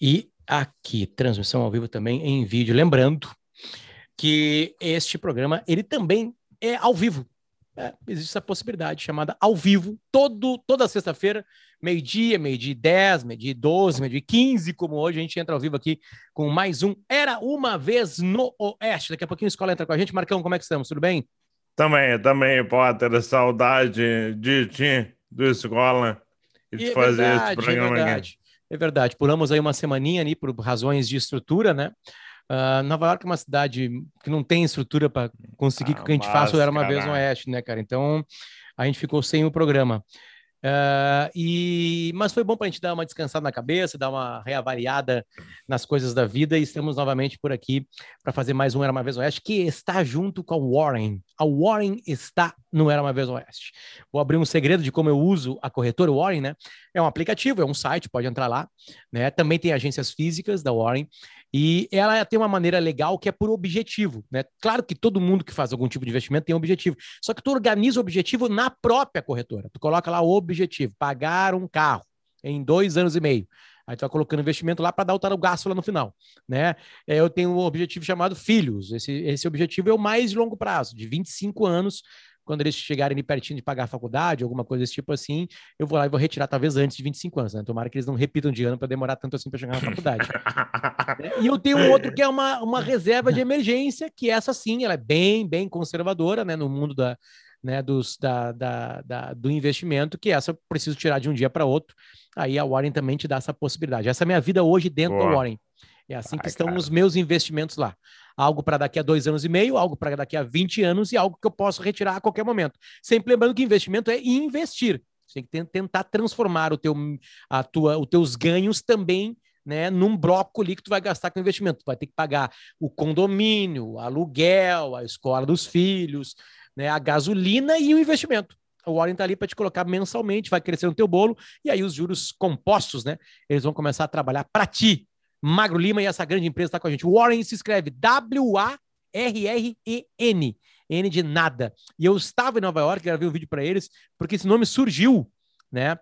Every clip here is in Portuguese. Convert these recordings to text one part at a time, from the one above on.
E aqui, transmissão ao vivo também em vídeo. Lembrando que este programa, ele também é ao vivo. É, existe essa possibilidade chamada ao vivo, todo, toda sexta-feira, meio-dia, meio-dia 10, meio-dia 12, meio-dia 15, como hoje a gente entra ao vivo aqui com mais um Era Uma Vez no Oeste. Daqui a pouquinho a escola entra com a gente. Marcão, como é que estamos? Tudo bem? Também, também, Potter, saudade de ti, do escola, de é fazer verdade, esse programa é verdade. É verdade. Pulamos aí uma semaninha ali por razões de estrutura, né? Uh, Nova York é uma cidade que não tem estrutura para conseguir Ah, que o que a gente faça era uma vez no. Oeste, né, cara? Então a gente ficou sem o programa. Uh, e mas foi bom para a gente dar uma descansada na cabeça, dar uma reavaliada nas coisas da vida e estamos novamente por aqui para fazer mais um Era uma vez Oeste que está junto com a Warren. A Warren está no Era uma vez Oeste. Vou abrir um segredo de como eu uso a corretora Warren, né? É um aplicativo, é um site, pode entrar lá, né? Também tem agências físicas da Warren e ela tem uma maneira legal que é por objetivo, né? Claro que todo mundo que faz algum tipo de investimento tem um objetivo, só que tu organiza o objetivo na própria corretora. Tu coloca lá o objetivo, pagar um carro em dois anos e meio. Aí tu vai colocando investimento lá para dar o gasto lá no final, né? É, Eu tenho um objetivo chamado filhos. Esse, esse objetivo é o mais longo prazo, de 25 anos. Quando eles chegarem ali pertinho de pagar a faculdade, alguma coisa desse tipo assim, eu vou lá e vou retirar talvez antes de 25 anos, né? Tomara que eles não repitam de ano para demorar tanto assim para chegar na faculdade. né? E eu tenho um outro que é uma, uma reserva de emergência, que essa sim, ela é bem, bem conservadora, né? No mundo da, né, dos, da, da, da, do investimento, que essa eu preciso tirar de um dia para outro. Aí a Warren também te dá essa possibilidade. Essa é a minha vida hoje dentro Boa. da Warren. É assim que Ai, estão cara. os meus investimentos lá. Algo para daqui a dois anos e meio, algo para daqui a 20 anos e algo que eu posso retirar a qualquer momento. Sempre lembrando que investimento é investir. Você tem que ten- tentar transformar o teu, a tua, os teus ganhos também né, num brócoli que tu vai gastar com investimento. Tu vai ter que pagar o condomínio, o aluguel, a escola dos filhos, né, a gasolina e o investimento. O Warren está ali para te colocar mensalmente, vai crescer no teu bolo, e aí os juros compostos, né? Eles vão começar a trabalhar para ti. Magro Lima e essa grande empresa está com a gente. Warren se escreve W-A-R-R-E-N. N de nada. E eu estava em Nova York, gravei um vídeo para eles, porque esse nome surgiu, né?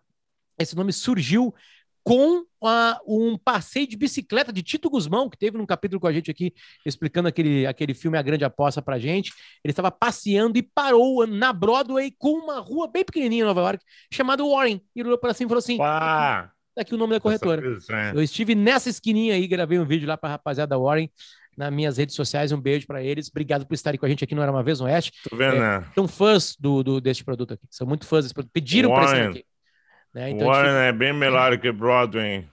Esse nome surgiu com a- um passeio de bicicleta de Tito Guzmão, que teve num capítulo com a gente aqui, explicando aquele, aquele filme A Grande Aposta pra gente. Ele estava passeando e parou na Broadway com uma rua bem pequenininha em Nova York, chamada Warren. E olhou para cima e falou assim: Pá, tá aqui o nome da corretora. coisa, é. Eu estive nessa esquininha aí, gravei um vídeo lá para a rapaziada da Warren nas minhas redes sociais. Um beijo para eles. Obrigado por estarem com a gente aqui no Era Uma Vez no Oeste. Tô vendo, né? São fãs do, do, desse produto aqui. São muito fãs desse produto. Pediram para esse aqui. Né? Então, Warren a é bem melhor que Broadway.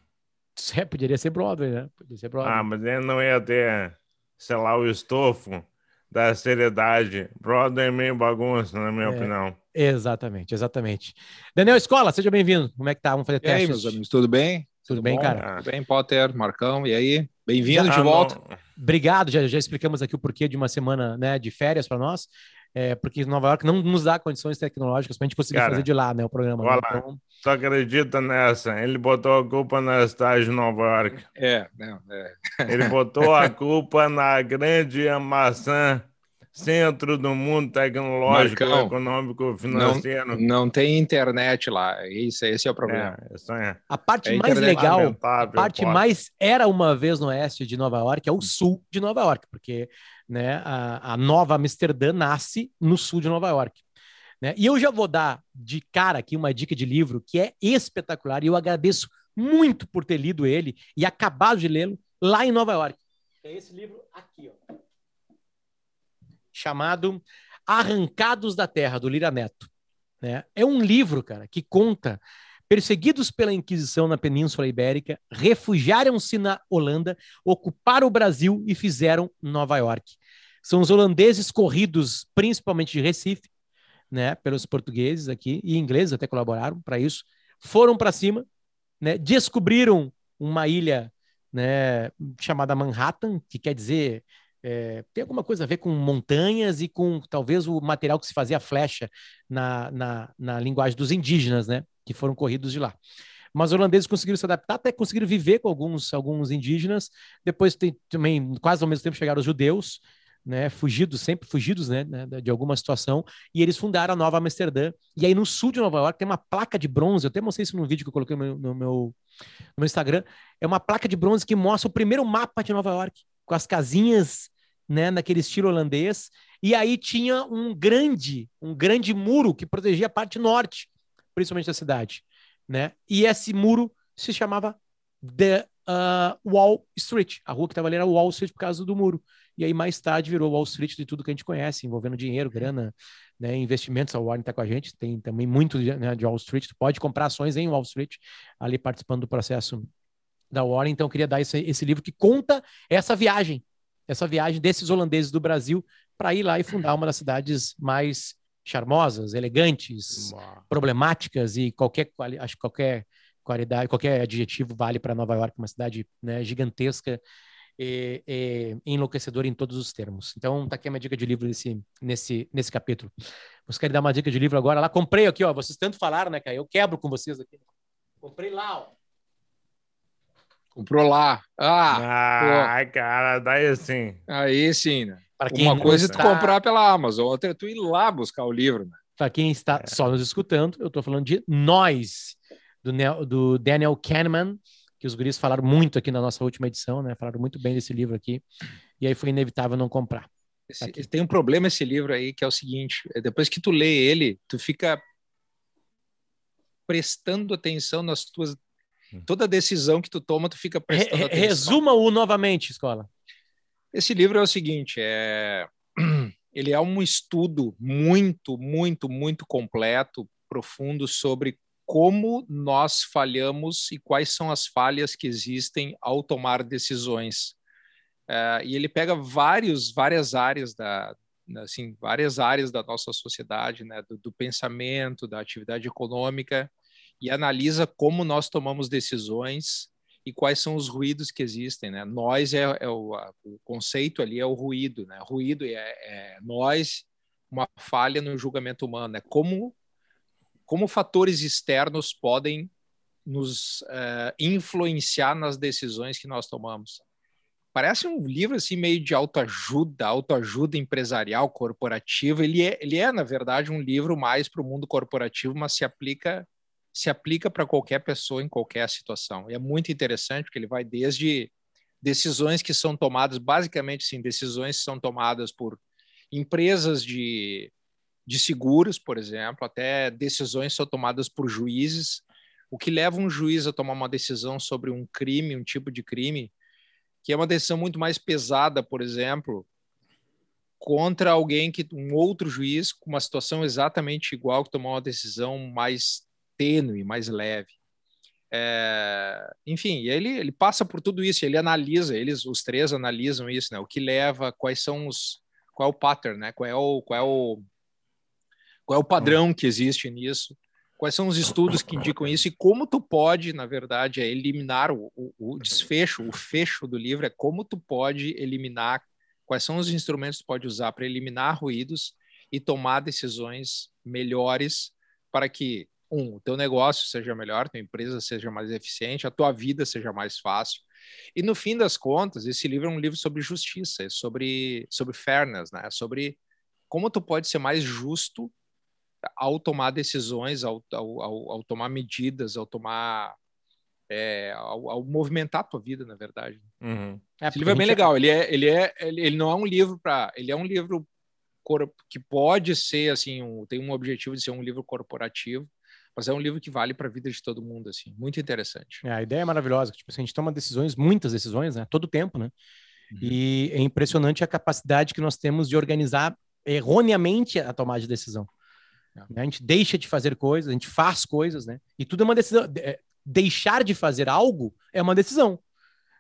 gente- é, poderia ser Broadway, né? Poderia ser Broadway. Ah, mas ele não ia ter, sei lá, o estofo da seriedade. Broadway é meio bagunça, na minha É. opinião. Exatamente, exatamente. Daniel Escola, seja bem-vindo. Como é que tá? Vamos fazer E aí, testes. meus amigos, tudo bem? Tudo bem, bom? cara? Ah. Tudo bem, Potter, Marcão, e aí? Bem-vindo de volta. não. Obrigado, já, já explicamos aqui o porquê de uma semana né, de férias para nós. É, porque Nova York não nos dá condições tecnológicas para a gente conseguir Cara, fazer de lá né, o programa. né? olha lá. Então, Tu acredita nessa? Ele botou a culpa na cidade de Nova York. É, não, é. Ele botou a culpa na grande maçã, centro do mundo tecnológico, Marcão, econômico, financeiro. Não tem internet lá. Isso, esse é o problema. É, isso é a parte É mais legal, a parte pô. mais era uma vez no oeste de Nova York, é o sul de Nova York, porque né, a, a nova Amsterdã nasce no sul de Nova York. Né? E eu já vou dar de cara aqui uma dica de livro que é espetacular e eu agradeço muito por ter lido ele e acabado de lê-lo lá em Nova York. É esse livro aqui, ó. Chamado Arrancados da Terra, do Lira Neto. Né? É um livro, cara, que conta perseguidos pela Inquisição na Península Ibérica, refugiaram-se na Holanda, ocuparam o Brasil e fizeram Nova York. São os holandeses corridos, principalmente de Recife, né, pelos portugueses aqui e ingleses até colaboraram para isso, foram para cima, né, descobriram uma ilha, né, chamada Manhattan, que quer dizer é, tem alguma coisa a ver com montanhas e com talvez o material que se fazia flecha na, na, na linguagem dos indígenas, né? Que foram corridos de lá. Mas os holandeses conseguiram se adaptar, até conseguiram viver com alguns, alguns indígenas. Depois tem, também, quase ao mesmo tempo, chegaram os judeus, né, fugidos, sempre fugidos, né, né, de alguma situação, e eles fundaram a Nova Amsterdã. E aí no sul de Nova York tem uma placa de bronze, eu até mostrei isso no vídeo que eu coloquei no meu, no meu, no meu Instagram, é uma placa de bronze que mostra o primeiro mapa de Nova York, com as casinhas, né, naquele estilo holandês, e aí tinha um grande, um grande muro que protegia a parte norte, principalmente da cidade, né? E esse muro se chamava The uh, Wall Street. A rua que estava ali era Wall Street por causa do muro. E aí, mais tarde, virou Wall Street de tudo que a gente conhece, envolvendo dinheiro, grana, né, investimentos. A Warren está com a gente, tem também muito né, de Wall Street. Tu pode comprar ações em Wall Street, ali participando do processo da Warren. Então, eu queria dar esse, esse livro que conta essa viagem, essa viagem desses holandeses do Brasil para ir lá e fundar uma das cidades mais charmosas, elegantes, problemáticas e qualquer, acho que qualquer qualidade, qualquer adjetivo vale para Nova York, uma cidade né, gigantesca e, e, enlouquecedora em todos os termos. Então, tá aqui a minha dica de livro nesse, nesse, nesse capítulo. Vocês querem dar uma dica de livro agora? Lá comprei aqui, ó. Vocês tanto falaram, né, Caio? Eu quebro com vocês aqui. Comprei lá, ó. Comprou lá. Ah, ah cara, daí assim. Aí sim, né? Uma coisa é tu comprar pela Amazon, outra é tu ir lá buscar o livro, né? Para quem está é. só nos escutando, eu estou falando de Nós, do, do Daniel Kahneman, que os guris falaram muito aqui na nossa última edição, né? Falaram muito bem desse livro aqui. E aí foi inevitável não comprar. Esse, tem um problema esse livro aí, que é o seguinte: é depois que tu lê ele, tu fica prestando atenção nas tuas. Hum. Toda decisão que tu toma, tu fica prestando Re atenção. Resuma-o novamente, escola. Esse livro é o seguinte: é... ele é um estudo muito, muito, muito completo, profundo sobre como nós falhamos e quais são as falhas que existem ao tomar decisões. É, e ele pega vários, várias áreas da, assim, várias áreas da nossa sociedade, né, do, do, pensamento, da atividade econômica, e analisa como nós tomamos decisões e quais são os ruídos que existem. Né? Nós é, é o, a, o, conceito ali é o ruído, né? Ruído é, é nós, uma falha no julgamento humano, é como como fatores externos podem nos uh, influenciar nas decisões que nós tomamos. Parece um livro assim meio de autoajuda, autoajuda empresarial, corporativa. Ele é, ele é na verdade um livro mais para o mundo corporativo, mas se aplica se aplica para qualquer pessoa em qualquer situação. E é muito interessante porque ele vai desde decisões que são tomadas, basicamente sim, decisões que são tomadas por empresas de de seguros, por exemplo, até decisões são tomadas por juízes. O que leva um juiz a tomar uma decisão sobre um crime, um tipo de crime, que é uma decisão muito mais pesada, por exemplo, contra alguém que um outro juiz com uma situação exatamente igual que tomou uma decisão mais tênue, mais leve. É, enfim, ele, ele passa por tudo isso, ele analisa, eles os três analisam isso, né? O que leva, quais são os, qual é o pattern, né? Qual é o, qual é o qual é o padrão que existe nisso? Quais são os estudos que indicam isso e como tu pode, na verdade, é eliminar o, o, o desfecho, o fecho do livro é como tu pode eliminar, quais são os instrumentos que tu pode usar para eliminar ruídos e tomar decisões melhores para que um, o teu negócio seja melhor, tua empresa seja mais eficiente, a tua vida seja mais fácil. E no fim das contas, esse livro é um livro sobre justiça, é sobre sobre fairness, né? Sobre como tu pode ser mais justo ao tomar decisões, ao, ao, ao, ao tomar medidas, ao tomar. É, ao, ao, movimentar a tua vida, na verdade. Uhum. É, Esse livro é bem legal. Ele, é, ele, é, ele, ele não é um livro para. Ele é um livro que pode ser assim, um, tem um objetivo de ser um livro corporativo, mas é um livro que vale para a vida de todo mundo, assim, muito interessante. É, a ideia é maravilhosa, tipo, assim, a gente toma decisões, muitas decisões, né, todo tempo, né? Uhum. E é impressionante a capacidade que nós temos de organizar erroneamente a tomada de decisão. Né? A gente deixa de fazer coisas, a gente faz coisas, né? E tudo é uma decisão. É, deixar de fazer algo é uma decisão,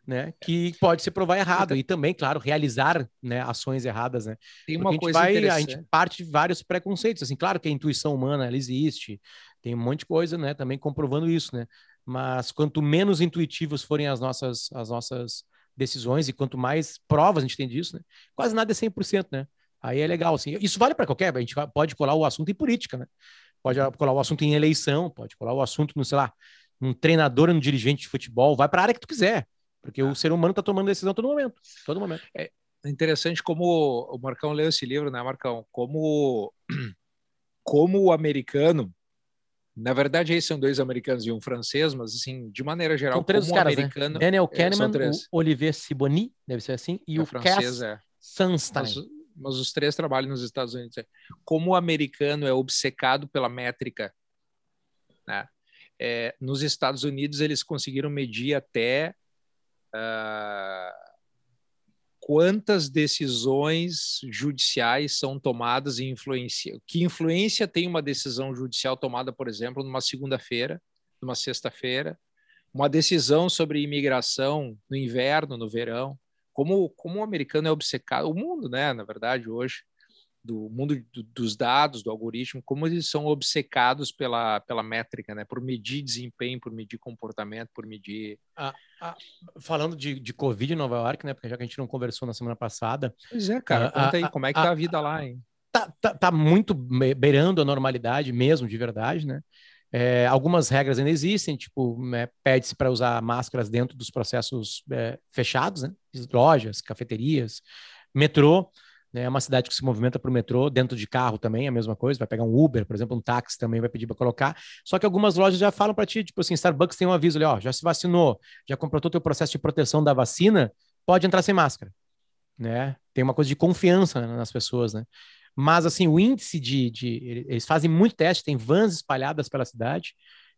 né? Que pode se provar errado. E também, claro, realizar né, ações erradas, né? Tem uma coisa a gente, vai, a gente parte de vários preconceitos. Assim, claro que a intuição humana ela existe, tem um monte de coisa, né? Também comprovando isso, né? Mas quanto menos intuitivos forem as nossas, as nossas decisões e quanto mais provas a gente tem disso, né? Quase nada é 100%, né? Aí é legal, assim. Isso vale para qualquer, a gente pode colar o assunto em política, né? Pode colar o assunto em eleição, pode colar o assunto no, sei lá, um treinador, um dirigente de futebol, vai para a área que tu quiser, porque o ser humano está tomando decisão a todo momento, todo momento. É, é interessante como o Marcão leu esse livro, né, Marcão? Como, como o americano, na verdade, esses são dois americanos e um francês, mas assim, de maneira geral, são três como caras, americano. Né? Daniel Kahneman, o Olivier Sibony, deve ser assim, e é o francês, Cass é. Sunstein. Mas, mas, os três trabalham nos Estados Unidos. Como o americano é obcecado pela métrica, né? É, nos Estados Unidos eles conseguiram medir até uh, quantas decisões judiciais são tomadas e influencia, que influência tem uma decisão judicial tomada, por exemplo, numa segunda-feira, numa sexta-feira, uma decisão sobre imigração no inverno, no verão, como como o americano é obcecado, o mundo, né, na verdade, hoje do mundo do, dos dados, do algoritmo, como eles são obcecados pela, pela métrica, né? Por medir desempenho, por medir comportamento, por medir. Ah, ah, falando de, de Covid em Nova York, né? Porque já que a gente não conversou na semana passada. Pois é, cara, ah, conta aí, como é que tá a vida lá, hein? Tá, tá, tá muito beirando a normalidade mesmo, de verdade, né? É, algumas regras ainda existem, tipo, né, pede-se para usar máscaras dentro dos processos é, fechados, né? Lojas, cafeterias, metrô. Né? É uma cidade que se movimenta para o metrô, dentro de carro também a mesma coisa. Vai pegar um Uber, por exemplo, um táxi também vai pedir para colocar. Só que algumas lojas já falam para ti, tipo assim, Starbucks tem um aviso ali, ó, já se vacinou, já completou o teu processo de proteção da vacina, pode entrar sem máscara, né? Tem uma coisa de confiança nas pessoas, né? Mas assim, o índice de, de eles fazem muito teste, tem vans espalhadas pela cidade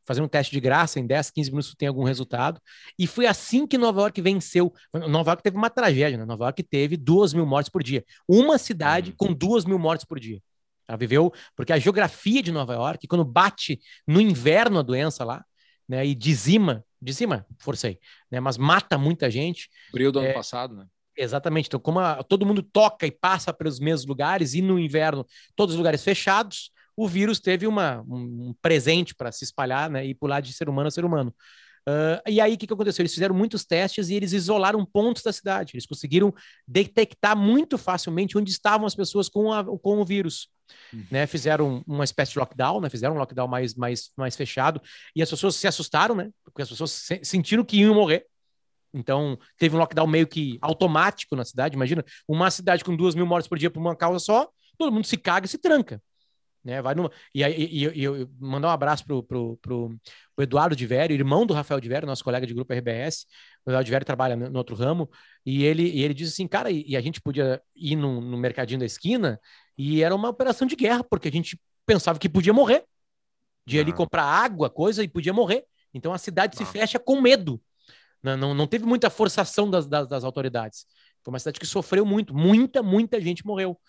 fazer um teste de graça, em 10, 15 minutos tem algum resultado. E foi assim que Nova York venceu. Nova York teve uma tragédia, né? Nova York teve duas mil mortes por dia. Uma cidade uhum. com duas mil mortes por dia. Ela viveu, porque a geografia de Nova York, quando bate no inverno a doença lá, né, e dizima, dizima, forcei, né, mas mata muita gente. Frio do é, ano passado, né? Exatamente. Então, como a, todo mundo toca e passa pelos mesmos lugares, e no inverno, todos os lugares fechados, o vírus teve uma, um presente para se espalhar né, e pular de ser humano a ser humano. Uh, e aí, o que, que aconteceu? Eles fizeram muitos testes e eles isolaram pontos da cidade. Eles conseguiram detectar muito facilmente onde estavam as pessoas com, a, com o vírus. Uhum. Né? Fizeram uma espécie de lockdown, né? fizeram um lockdown mais, mais, mais fechado. E as pessoas se assustaram, né? Porque as pessoas se, sentiram que iam morrer. Então, teve um lockdown meio que automático na cidade. Imagina, uma cidade com duas mil mortes por dia por uma causa só, todo mundo se caga e se tranca né? Vai numa... E aí e, e, eu mandar um abraço pro, pro, pro, pro Eduardo de Vério, irmão do Rafael de Vério, nosso colega de grupo RBS. O Eduardo de Vério trabalha no, no outro ramo, e ele, e ele disse assim, cara, e, e a gente podia ir no, no, mercadinho da esquina, e era uma operação de guerra, porque a gente pensava que podia morrer. De ali comprar água, coisa, e podia morrer. Então a cidade se fecha com medo. Não, não, não teve muita forçação das, das, das autoridades. Foi uma cidade que sofreu muito, muita, muita gente morreu.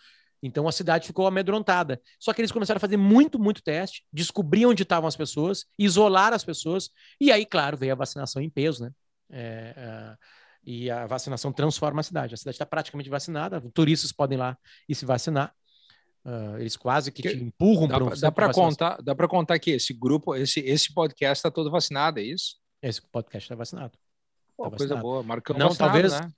Então a cidade ficou amedrontada. Só que eles começaram a fazer muito, muito teste, descobrir onde estavam as pessoas, isolar as pessoas, e aí, claro, veio a vacinação em peso, né? É, é, e a vacinação transforma a cidade. A cidade está praticamente vacinada, turistas podem ir lá e se vacinar. Uh, eles quase que, que te empurram para um Dá para contar, dá para contar que esse grupo, esse, esse podcast está todo vacinado, é isso? Esse podcast está vacinado. Pô, tá coisa boa, Marcão não, vacinado, talvez, né?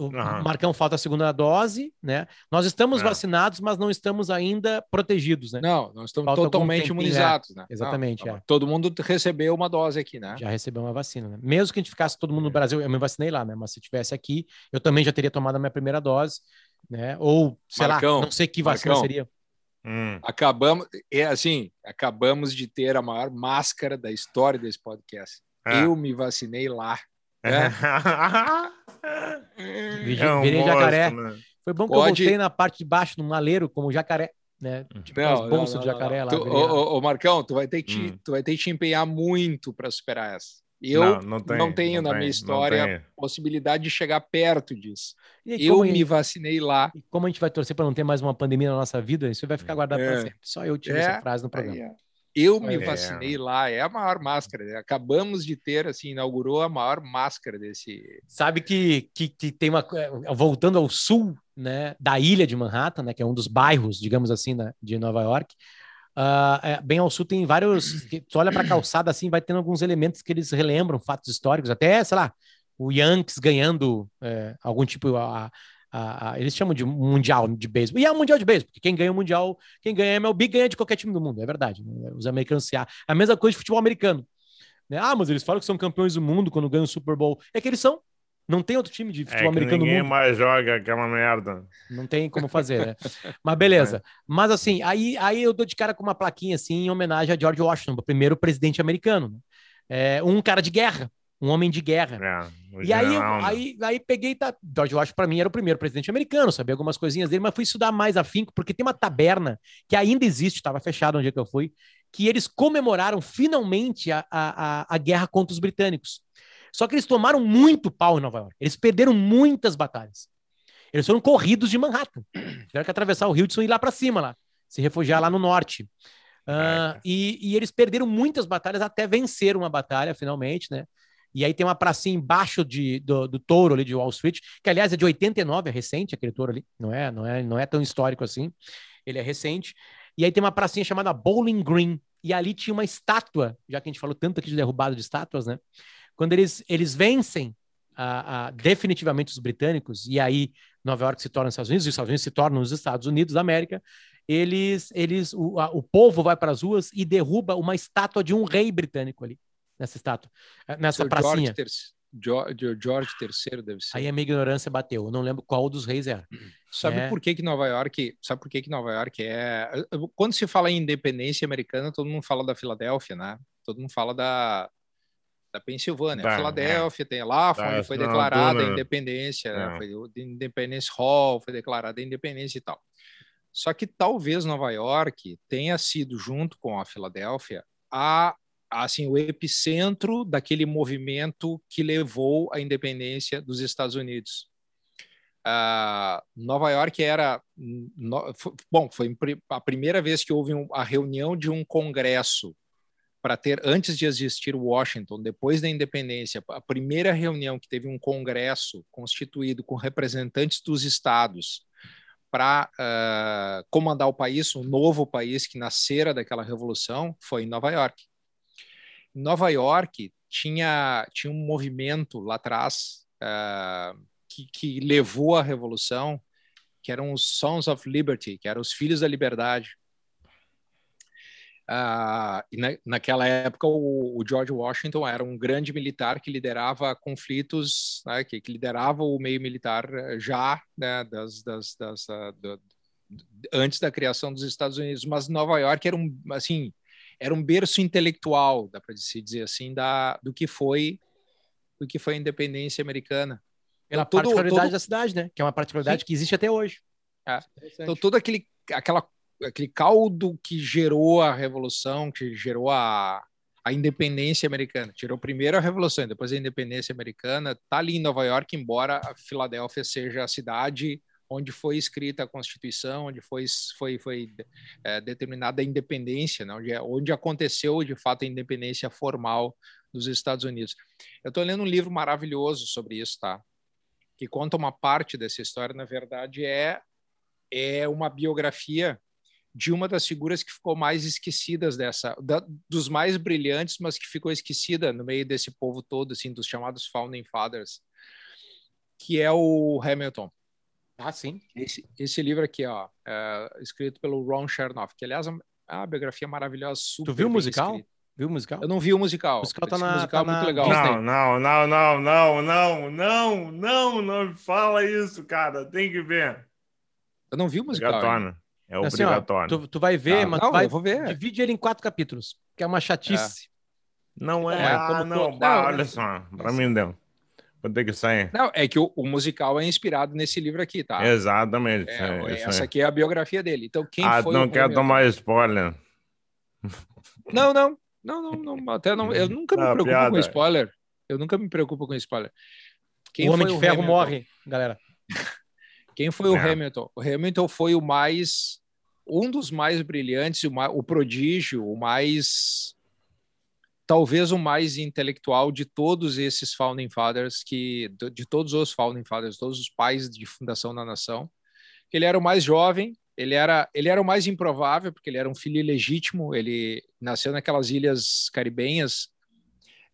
O uhum. Marcão falta a segunda dose, né? Nós estamos é. vacinados, mas não estamos ainda protegidos, né? Não, não estamos falta totalmente imunizados, né? Exatamente. Não, é. Todo mundo recebeu uma dose aqui, né? Já recebeu uma vacina, né? Mesmo que a gente ficasse todo mundo no Brasil, eu me vacinei lá, né? Mas se tivesse aqui, eu também já teria tomado a minha primeira dose, né? Ou, sei Marcão, lá, não sei que vacina Marcão, seria. Hum. Acabamos, é assim, acabamos de ter a maior máscara da história desse podcast. É. Eu me vacinei lá. É. Virei, é um virei monstro, jacaré. Né? Foi bom que Pode... eu voltei na parte de baixo, no maleiro, como jacaré. Né? Uhum. Tipo, não, bolsas de jacaré lá. Tu, ô, ô, Marcão, tu vai ter que, hum. tu vai ter que te empenhar muito para superar essa. Eu não, não, tem, não tenho não na tem, minha história possibilidade de chegar perto disso. Aí, eu me vacinei lá. E como a gente vai torcer para não ter mais uma pandemia na nossa vida, isso vai ficar guardado é. para sempre. Só eu tive é. essa frase no programa. É. Eu me é. vacinei lá, é a maior máscara. Né? Acabamos de ter, assim, inaugurou a maior máscara desse. Sabe que, que, que tem uma. É, voltando ao sul, né, da ilha de Manhattan, né, que é um dos bairros, digamos assim, né, de Nova York. Uh, é, bem ao sul tem vários. Tu olha para a calçada assim, vai tendo alguns elementos que eles relembram fatos históricos, até, sei lá, o Yankees ganhando é, algum tipo. A, a, a, eles chamam de mundial de beisebol. E é um mundial de beisebol, porque quem ganha o mundial, quem ganha MLB ganha de qualquer time do mundo, é verdade. Né? Os americanos se a mesma coisa de futebol americano. Né? Ah, mas eles falam que são campeões do mundo quando ganham o Super Bowl. É que eles são. Não tem outro time de É futebol que americano no ninguém mundo. mais joga aquela merda. Não tem como fazer, né? Mas beleza. Mas assim, aí, aí eu dou de cara com uma plaquinha assim em homenagem a George Washington, o primeiro presidente americano. né? É, um cara de guerra, um homem de guerra. É, E aí, aí, aí peguei, tá, George Washington para mim era o primeiro presidente americano, sabia algumas coisinhas dele, mas fui estudar mais afinco, porque tem uma taberna que ainda existe, estava fechada no dia que eu fui, que eles comemoraram finalmente a, a, a, guerra contra os britânicos. Só que eles tomaram muito pau em Nova York, eles perderam muitas batalhas. Eles foram corridos de Manhattan, tiveram que atravessar o Hudson e ir lá para cima, lá, se refugiar lá no norte. Caraca. e, e eles perderam muitas batalhas até vencer uma batalha, finalmente, né? E aí tem uma pracinha embaixo de, do, do touro ali de Wall Street, que aliás é de 89, é recente aquele touro ali, não é, não é, não é tão histórico assim. Ele é recente. E aí tem uma pracinha chamada Bowling Green, e ali tinha uma estátua, já que a gente falou tanto aqui de derrubada de estátuas, né? Quando eles, eles vencem a, definitivamente os britânicos, e aí Nova York se torna os Estados Unidos, e os Estados Unidos se tornam os Estados Unidos da América, eles, eles o, a- o povo vai para as ruas e derruba uma estátua de um rei britânico ali, nessa estátua, eh, nessa Seu pracinha. George, III, George, George III deve ser. Aí a minha ignorância bateu. Eu não lembro qual dos reis era. Sabe É. por que, que Nova York, sabe por que, que Nova York é, quando se fala em independência americana, todo mundo fala da Filadélfia, né? Todo mundo fala da da Pensilvânia. Filadélfia tem lá, foi foi declarada a independência, né? É. foi o Independence Hall, foi declarada a independência e tal. Só que talvez Nova York tenha sido junto com a Filadélfia a assim o epicentro daquele movimento que levou à independência dos Estados Unidos. Ah, Nova York era no- bom, foi a primeira vez que houve um- a reunião de um congresso para ter antes de existir Washington, depois da independência, a primeira reunião que teve um congresso constituído com representantes dos estados para ah, comandar o país, um novo país que nascera daquela revolução, foi em Nova York. Nova York tinha tinha um movimento lá atrás ah, que, que levou à revolução, que eram os Sons of Liberty, que eram os Filhos da Liberdade. E na, naquela época, o, o George Washington era um grande militar que liderava conflitos, né, que, que liderava o meio militar eh, já né, das, das, das, ah, do- antes da criação dos Estados Unidos. Mas Nova York era um assim era um berço intelectual, dá para se dizer assim, da, do que foi do que foi a independência americana. Pela Então, particularidade todo- da cidade, né? Que é uma particularidade que existe até hoje. É. Interessante. Então, todo aquele, aquela, aquele caldo que gerou a revolução, que gerou a, a independência americana, tirou primeiro a revolução, depois a independência americana, está ali em Nova York, embora a Filadélfia seja a cidade onde foi escrita a Constituição, onde foi, foi, foi é, determinada a independência, né? onde, é- onde aconteceu de fato a independência formal dos Estados Unidos. Eu estou lendo um livro maravilhoso sobre isso, tá? Que conta uma parte dessa história, na verdade, é é uma biografia de uma das figuras que ficou mais esquecidas dessa, da, dos mais brilhantes, mas que ficou esquecida no meio desse povo todo, assim, dos chamados founding fathers, que é o Hamilton. Ah, sim. Esse, esse livro aqui, ó, é, escrito pelo Ron Chernoff, que aliás é uma biografia maravilhosa, super Tu viu o musical? escrita. Viu o musical? Eu não vi o musical. O musical tá na- musical tá é na muito legal. Disney. Não, não, não, não, não, não, não, não, não fala isso, cara. Tem que ver. Eu não vi o musical. Obrigatório. É Assim, ó, obrigatório. tu, tu vai ver, Ah, mas não, tu vai, eu vou ver. divide ele em quatro capítulos, que é uma chatice. Não é, É, ah, como não, bah, Não, olha só, pra mim deu. Vou ter que sair. Não, é que o, o musical é inspirado nesse livro aqui, tá? Exatamente. É, é, isso essa aí. aqui é a biografia dele. Então, quem ah, foi não o quero Hamilton? tomar spoiler. Não, não, não, não, não, até não. Eu nunca me Ah, preocupo piada. com spoiler. Eu nunca me preocupo com spoiler. Quem o Homem foi de Ferro Hamilton? morre, galera. Quem foi o É. Hamilton? O Hamilton foi o mais, um dos mais brilhantes, o, ma- o prodígio, o mais, talvez o mais intelectual de todos esses founding fathers que, de todos os founding fathers, todos os pais de fundação da nação. Ele era o mais jovem, ele era, ele era o mais improvável porque ele era um filho ilegítimo. Ele nasceu naquelas ilhas caribenhas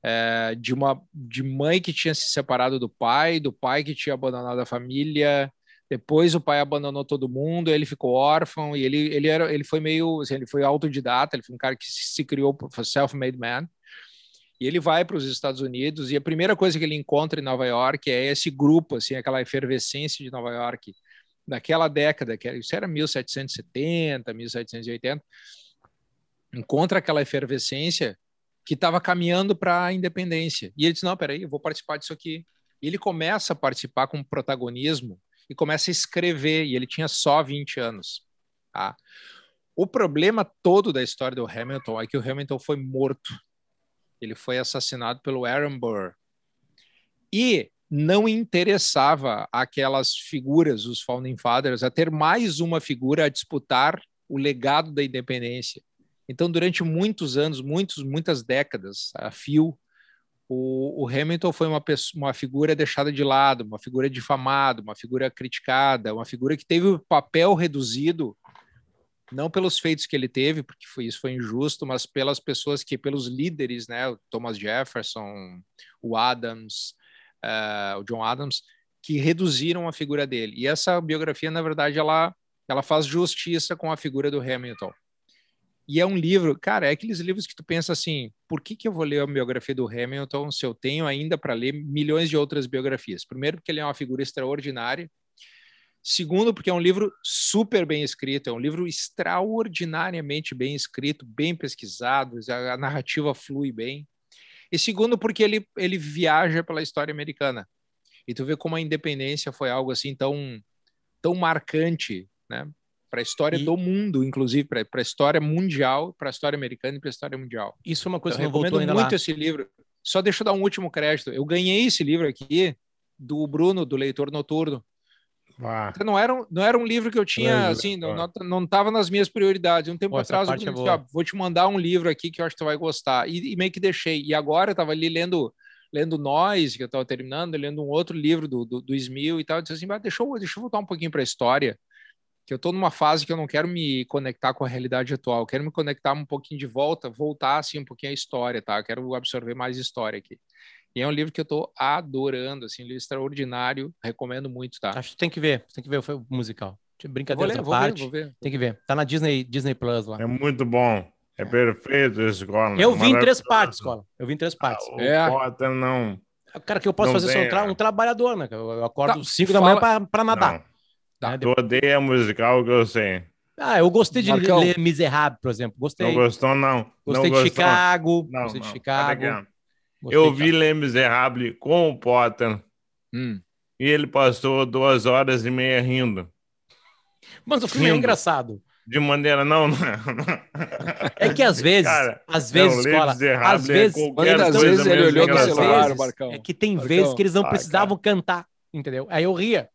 é, de uma de mãe que tinha se separado do pai, do pai que tinha abandonado a família. Depois o pai abandonou todo mundo, ele ficou órfão e ele, ele era ele foi meio assim, ele foi autodidata, ele foi um cara que se, criou self-made man. E ele vai para os Estados Unidos e a primeira coisa que ele encontra em Nova York é esse grupo, assim, aquela efervescência de Nova York daquela década, que era, isso era 1770, 1780. Encontra aquela efervescência que estava caminhando para a independência. E ele diz: Não, peraí, eu vou participar disso aqui. E ele começa a participar com protagonismo e começa a escrever. E ele tinha só 20 anos. Tá? O problema todo da história do Hamilton é que o Hamilton foi morto. Ele foi assassinado pelo Aaron Burr. E não interessava aquelas figuras, os Founding Fathers, a ter mais uma figura a disputar o legado da independência. Então, durante muitos anos, muitos, muitas décadas, a fio, o, o Hamilton foi uma, pessoa, uma figura deixada de lado, uma figura difamada, uma figura criticada, uma figura que teve o papel reduzido não pelos feitos que ele teve, porque foi, isso foi injusto, mas pelas pessoas que, pelos líderes, né, o Thomas Jefferson, o Adams, uh, o John Adams, que reduziram a figura dele. E essa biografia, na verdade, ela, ela faz justiça com a figura do Hamilton. E é um livro, cara, é aqueles livros que tu pensa assim, por que, que eu vou ler a biografia do Hamilton se eu tenho ainda para ler milhões de outras biografias? Primeiro, porque ele é uma figura extraordinária. Segundo, porque é um livro super bem escrito, é um livro extraordinariamente bem escrito, bem pesquisado, a narrativa flui bem. E segundo, porque ele, ele viaja pela história americana. E tu vê como a independência foi algo assim tão, tão marcante, né? para a história e... do mundo, inclusive para a história mundial, para a história americana e para a história mundial. Isso é uma coisa então, que eu recomendo muito lá. esse livro. Só deixa eu dar um último crédito. Eu ganhei esse livro aqui do Bruno, do Leitor Noturno. Ah. Então, não, era um, não era um livro que eu tinha, assim, não, não estava nas minhas prioridades. Um tempo Pô, atrás, eu é disse, ah, vou te mandar um livro aqui que eu acho que tu vai gostar. E, e meio que deixei. E agora eu estava ali lendo lendo Nós, que eu estava terminando, lendo um outro livro do, do, do Smil e tal. Eu disse assim, ah, deixa, eu, deixa eu voltar um pouquinho para a história que eu estou numa fase que eu não quero me conectar com a realidade atual, eu quero me conectar um pouquinho de volta, voltar assim um pouquinho à história, tá? Eu quero absorver mais história aqui. E é um livro que eu estou adorando, assim, um livro extraordinário, recomendo muito, tá? Acho que tem que ver, tem que ver o musical. Brincadeira ler, parte, ver, ver. tem que ver. Tá na Disney, Disney Plus lá. É muito bom. É, é. perfeito esse escola. Eu vi em três partes, escola. Eu vi em três ah, partes. Ah, é. Potter não. Cara, que eu posso fazer, sou um, tra um trabalhador, né? Eu acordo 5 tá, da manhã para nadar. Não. Tá. Né? Tu odeia musical que eu sei. Ah, eu gostei de Marcão. ler Miserável, por exemplo. Gostei. Não gostou, não. Gostei não de gostou. Chicago. Não, gostei não. de Chicago. Eu vi ler Miserável com o Potter. Hum. E ele passou duas horas e meia rindo. Mas o filme é rindo. é engraçado. De maneira não, não. É que às vezes, Cara, às vezes, não, escola, às vezes, às vezes ele olhou no celular, Marcão. É que tem Marcão. vezes que eles não ah, precisavam cara. cantar, entendeu? Aí eu ria.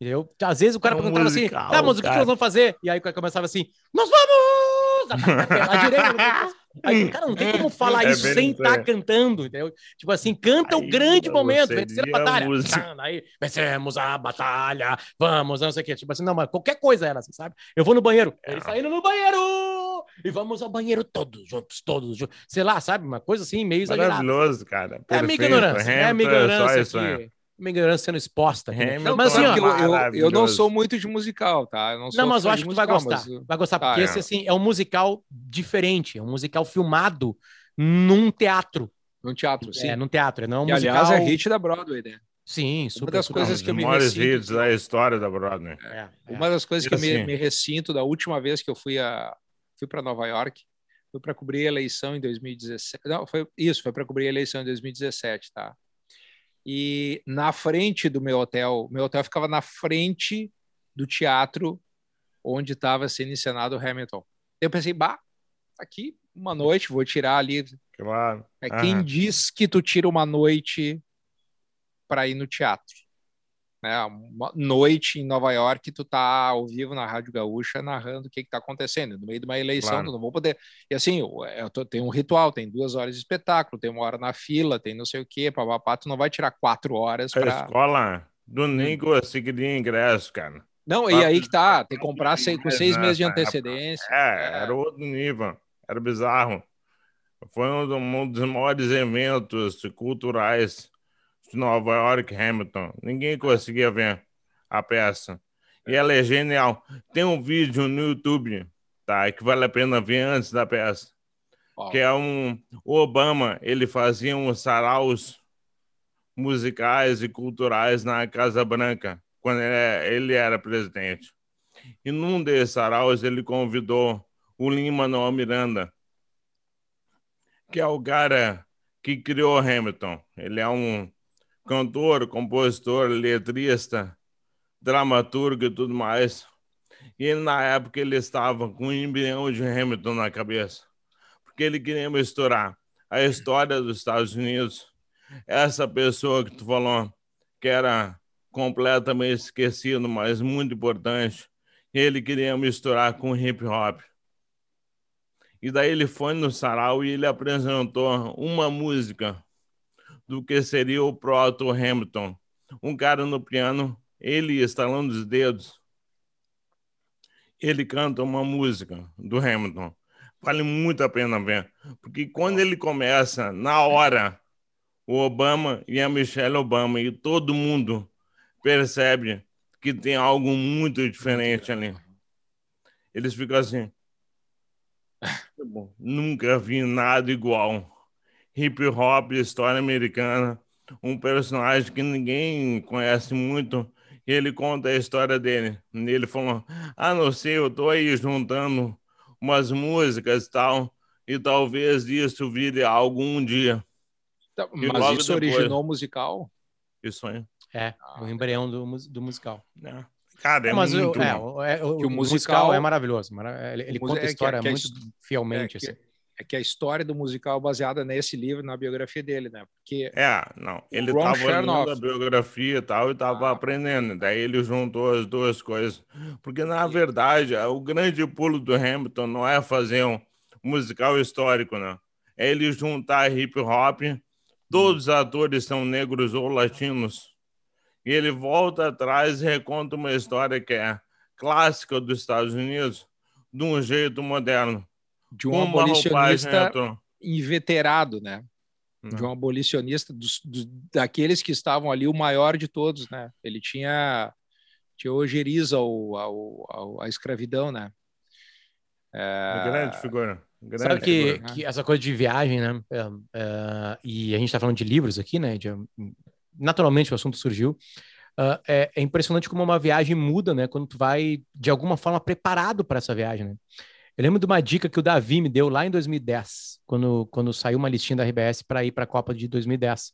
Entendeu? Às vezes o cara é perguntava assim, tá, mas o que, que, nós vamos fazer? E aí o cara começava assim, nós vamos! A direita, aí, cara, não tem como falar é isso sem estar tá cantando, entendeu? Tipo assim, canta aí, o grande momento, vencer a batalha. A aí, vencemos a batalha, vamos, não sei o quê. Tipo assim, não, mas qualquer coisa era assim, sabe? Eu vou no banheiro, ele saindo no banheiro! E vamos ao banheiro todos juntos, todos juntos. Sei lá, sabe? Uma coisa assim, meio exagerada. Maravilhoso, cara. Perfeito. É minha ignorância, é minha ignorância aqui uma ignorância sendo exposta. É, mas assim, ó, eu, eu, não sou muito de musical, tá? não, não mas eu acho que tu vai gostar. Mas... Vai gostar, porque ah, esse assim, é um musical diferente, é um musical filmado num teatro. Num teatro, sim. É, num teatro, não é um e, musical... aliás, é hit da Broadway, né? Sim, super. Uma das super coisas que eu me recinto... hits da história da Broadway. É, é. Uma das coisas que assim. eu me, assim. me, recinto da última vez que eu fui a fui para Nova York, foi para cobrir a eleição em 2017. Não, foi isso, foi para cobrir a eleição em 2017, tá? E na frente do meu hotel, meu hotel ficava na frente do teatro onde estava sendo encenado o Hamilton. Eu pensei, bah, aqui uma noite, vou tirar ali. Claro. É quem diz que tu tira uma noite para ir no teatro né? Uma noite em Nova York, tu tá ao vivo na Rádio Gaúcha narrando o que está acontecendo. No meio de uma eleição, claro. tu não vou poder. E assim, eu tô, tem um ritual, tem duas horas de espetáculo, tem uma hora na fila, tem não sei o quê, papapá, tu não vai tirar quatro horas para. A escola domingo conseguiria ingresso, cara. Não, e aí que tá, tem que comprar seis, com seis meses de antecedência. É, é, era outro nível, era bizarro. Foi um dos maiores eventos culturais de Nova York, Hamilton. Ninguém conseguia ver a peça. E ela é genial. Tem um vídeo no YouTube, tá? Que vale a pena ver antes da peça. que é um o Obama, ele fazia uns saraus musicais e culturais na Casa Branca quando ele era presidente. E num desses saraus ele convidou o Lin-Manuel Miranda, que é o cara que criou Hamilton. Ele é um cantor, compositor, letrista, dramaturgo e tudo mais. E na época ele estava com um embrião de Hamilton na cabeça, porque ele queria misturar a história dos Estados Unidos, essa pessoa que tu falou, que era completamente esquecido, mas muito importante, ele queria misturar com hip hop. E daí ele foi no sarau e ele apresentou uma música do que seria o proto Hamilton. Um cara no piano, ele estalando os dedos, ele canta uma música do Hamilton. Vale muito a pena ver, porque quando ele começa, na hora, o Obama e a Michelle Obama e todo mundo percebe que tem algo muito diferente ali. Eles ficam assim. Nunca vi nada igual. Hip hop, história americana, um personagem que ninguém conhece muito e ele conta a história dele. E ele falou: Ah, não sei, eu tô aí juntando umas músicas e tal, e talvez isso vire algo um dia. Tá, mas isso depois... originou o musical? Isso aí. É, ah, o embrião do, do musical. É. Cara, é mas muito... O, é, o, é, o, o, musical, é maravilhoso. Ele, ele conta a história que, muito fielmente. É, assim é que a história do musical é baseada nesse livro, na biografia dele, né? Porque é, não, ele estava lendo a biografia e tal e estava ah, aprendendo. Daí ele juntou as duas coisas, porque na verdade o grande pulo do Hamilton não é fazer um musical histórico, né? É ele juntar hip hop, todos os atores são negros ou latinos, e ele volta atrás e reconta uma história que é clássica dos Estados Unidos de um jeito moderno de um abolicionista inveterado, né? Não. De um abolicionista dos, dos, daqueles que estavam ali, o maior de todos, né? Ele tinha, tinha ojeriza ao, ao, ao, a escravidão, né? É... grande figura. Grande Sabe que, figura. que essa coisa de viagem, né? É, é, e a gente está falando de livros aqui, né? De, naturalmente o assunto surgiu. Uh, é, é, impressionante como uma viagem muda, né? Quando tu vai, de alguma forma, preparado para essa viagem, né? Eu lembro de uma dica que o Davi me deu lá em 2010, quando, quando saiu uma listinha da RBS para ir para a Copa de 2010,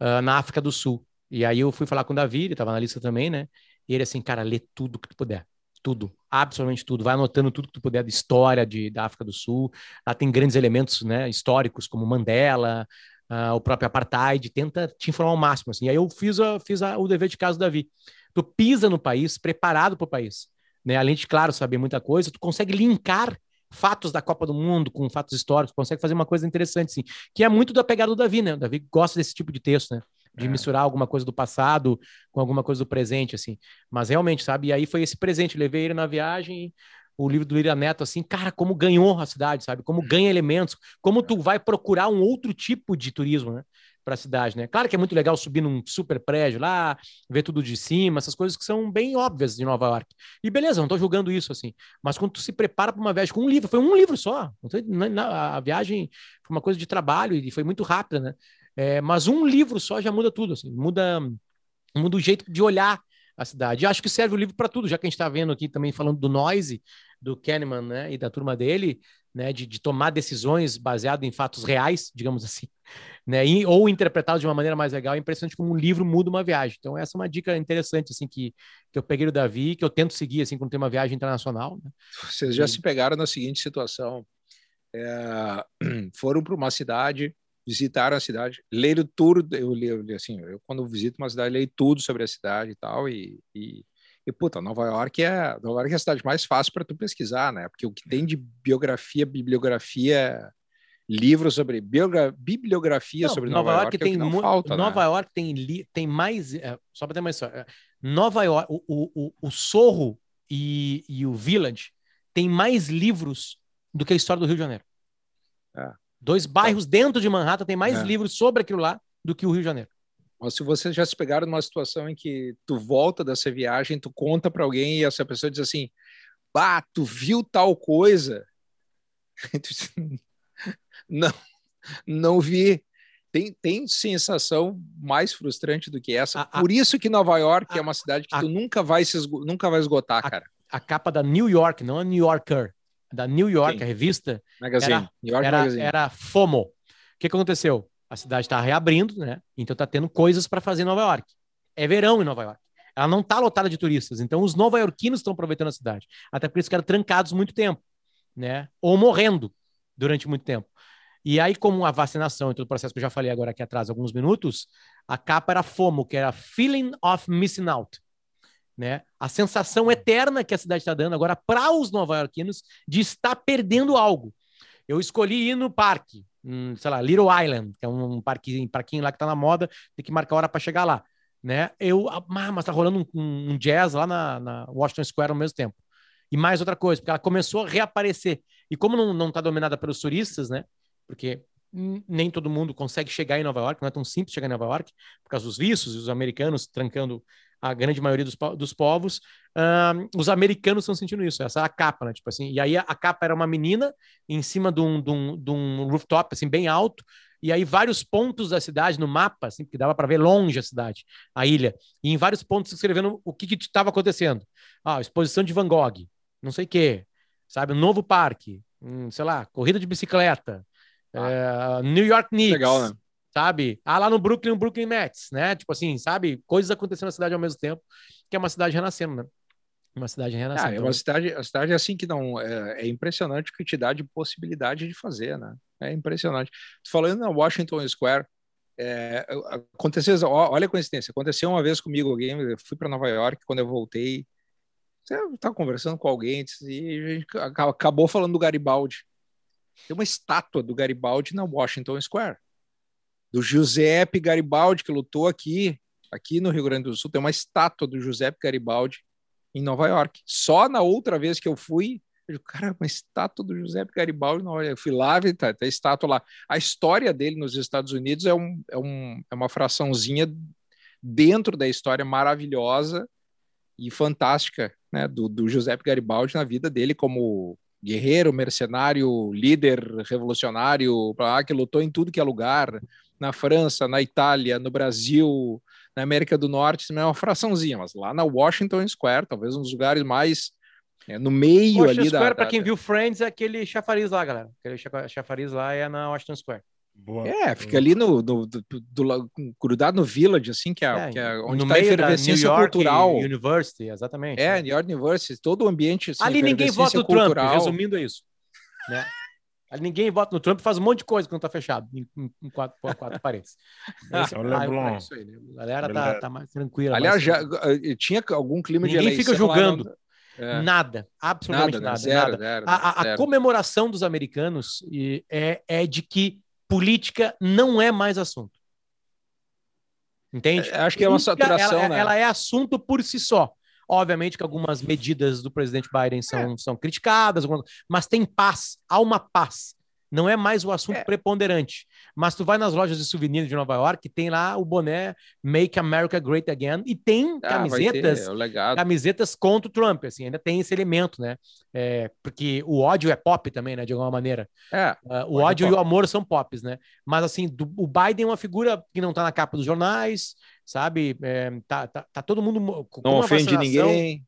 uh, ah, na África do Sul. E aí eu fui falar com o Davi, ele estava na lista também, né? E ele assim, cara, lê tudo que tu puder. Tudo, absolutamente tudo. Vai anotando tudo que tu puder da história de, da África do Sul. Lá tem grandes elementos né, históricos, como Mandela, uh, o próprio Apartheid. Tenta te informar ao máximo. Assim. E aí eu fiz, a, fiz a, o dever de casa do Davi. Tu pisa no país, preparado para o país né? Além de, claro, saber muita coisa, tu consegue linkar fatos da Copa do Mundo com fatos históricos, consegue fazer uma coisa interessante, sim. Que é muito da pegada do Davi, né? O Davi gosta desse tipo de texto, né? De é. misturar alguma coisa do passado com alguma coisa do presente, assim. Mas realmente, sabe? E aí foi esse presente. Levei ele na viagem, o livro do Lira Neto, assim, cara, como ganhou a cidade, sabe? Como ganha elementos, como tu vai procurar um outro tipo de turismo, né? para a cidade, né? Claro que é muito legal subir num super prédio lá, ver tudo de cima, essas coisas que são bem óbvias de Nova York. E beleza, não estou julgando isso assim. Mas quando tu se prepara para uma viagem com um livro, foi um livro só. A viagem foi uma coisa de trabalho e foi muito rápida, né? É, mas um livro só já muda tudo, assim, muda, muda o jeito de olhar a cidade. Acho que serve o livro para tudo, já que a gente está vendo aqui também falando do Noise, do Kahneman, né, e da turma dele, né, de, de tomar decisões baseado em fatos reais, digamos assim, né, e, ou interpretado de uma maneira mais legal. É impressionante como um livro muda uma viagem. Então essa é uma dica interessante assim que, que eu peguei do Davi, que eu tento seguir assim quando tem uma viagem internacional. Né? Vocês já e... se pegaram na seguinte situação: é, foram para uma cidade visitaram a cidade, leram tudo, eu li, assim, eu quando visito uma cidade, leio tudo sobre a cidade e tal, e, e, e puta, Nova York é, Nova York é a cidade mais fácil para tu pesquisar, né, porque o que tem de biografia, bibliografia, livros sobre biogra, bibliografia não, sobre Nova, Nova York, York é tem é falta, Nova né? York tem li, tem mais, é, só para ter mais é, Nova York, o, o, o, o Sorro e, e o Village tem mais livros do que a história do Rio de Janeiro. É. Dois bairros dentro de Manhattan tem mais é. livros sobre aquilo lá do que o Rio de Janeiro. Mas se vocês já se pegaram numa situação em que tu volta dessa viagem, tu conta para alguém e essa pessoa diz assim: "Bah, tu viu tal coisa?" Não, não vi. Tem, tem sensação mais frustrante do que essa. A, Por isso que Nova York a, é uma cidade que a, tu nunca vai, se nunca vai esgotar, cara. A capa da New York, não a New Yorker, da New York, Sim. a revista, Magazine. Era, New York era, Magazine. era FOMO. O que aconteceu? A cidade está reabrindo, né? Então tá tendo coisas para fazer em Nova York. É verão em Nova York. Ela não está lotada de turistas. Então os nova-iorquinos estão aproveitando a cidade. Até por isso que eram trancados muito tempo, né? Ou morrendo durante muito tempo. E aí, como a vacinação e todo o processo que eu já falei agora aqui atrás, alguns minutos, a capa era FOMO, que era Feeling of Missing Out. Né? A sensação eterna que a cidade está dando agora para os nova-iorquinos de estar perdendo algo. Eu escolhi ir no parque, um, sei lá, Little Island, que é um parquinho, parquinho lá que está na moda, tem que marcar hora para chegar lá. Né? Eu, ah, mas tá rolando um, um jazz lá na, na, Washington Square ao mesmo tempo. E mais outra coisa, porque ela começou a reaparecer. E como não está dominada pelos turistas, né? porque nem todo mundo consegue chegar em Nova York, não é tão simples chegar em Nova York, por causa dos vistos e os americanos trancando a grande maioria dos, dos povos, uh, os americanos estão sentindo isso, essa é a capa, né, tipo assim, e aí a, a capa era uma menina em cima de um, de, um, de um rooftop, assim, bem alto, e aí vários pontos da cidade no mapa, assim, que dava para ver longe a cidade, a ilha, e em vários pontos escrevendo o que estava acontecendo. Ah, exposição de Van Gogh, não sei o quê, sabe, um novo parque, um, sei lá, corrida de bicicleta, ah, é, New York Knicks. Legal, né? Sabe? Ah, lá no Brooklyn, o Brooklyn Nets, né? Tipo assim, sabe? Coisas acontecendo na cidade ao mesmo tempo, que é uma cidade renascendo, né? Uma cidade renascendo. Ah, é uma cidade, a cidade é assim que não. É, é, impressionante o que te dá de possibilidade de fazer, né? É impressionante. Falando na Washington Square, é, aconteceu, olha a coincidência, aconteceu uma vez comigo alguém, eu fui para Nova York, quando eu voltei, eu estava conversando com alguém e a gente acabou falando do Garibaldi. Tem uma estátua do Garibaldi na Washington Square. Do Giuseppe Garibaldi, que lutou aqui, aqui no Rio Grande do Sul, tem uma estátua do Giuseppe Garibaldi em Nova York. Só na outra vez que eu fui, eu digo, cara, uma estátua do Giuseppe Garibaldi, não, eu fui lá, tá, tá estátua lá. A história dele nos Estados Unidos é, um, é, um, é uma fraçãozinha dentro da história maravilhosa e fantástica né, do, do Giuseppe Garibaldi na vida dele como guerreiro, mercenário, líder revolucionário, que lutou em tudo que é lugar, na França, na Itália, no Brasil, na América do Norte, é uma fraçãozinha, mas lá na Washington Square, talvez um dos lugares mais é, no meio Washington ali Square, da... para quem viu Friends, é aquele chafariz lá, galera. Aquele chafariz lá é na Washington Square. Boa. É, fica ali no, no do, do, grudado no Village, assim, que é, é que é onde está a efervescência cultural. University, exatamente. É, New York University, todo o ambiente. Assim, ali ninguém vota no cultural. Trump, resumindo é isso. Né? Ninguém vota no Trump faz um monte de coisa quando tá fechado, em, em quatro, quatro paredes. Esse, é, é isso aí, né? A galera tá, tá mais tranquila. Aliás, mais já, eh, tinha algum clima ninguém de eleição. Ninguém fica julgando. É. Nada, absolutamente nada. Né? nada, zero, nada. Zero, a, a, a comemoração dos americanos é, é de que política não é mais assunto. Entende? É, acho que é uma saturação, ela, né? ela é assunto por si só. Obviamente que algumas medidas do presidente Biden são, é. são criticadas, mas tem paz, há uma paz. Não é mais o assunto é. preponderante. Mas tu vai nas lojas de souvenirs de Nova York, tem lá o boné Make America Great Again e tem ah, camisetas, ter, camisetas contra o Trump, assim, ainda tem esse elemento, né? É, porque o ódio é pop também, né? De alguma maneira. É, uh, o ódio é e o amor são pops, né? Mas assim, do, o Biden é uma figura que não tá na capa dos jornais, sabe? É, tá, tá, tá, todo mundo. Não ofende ninguém.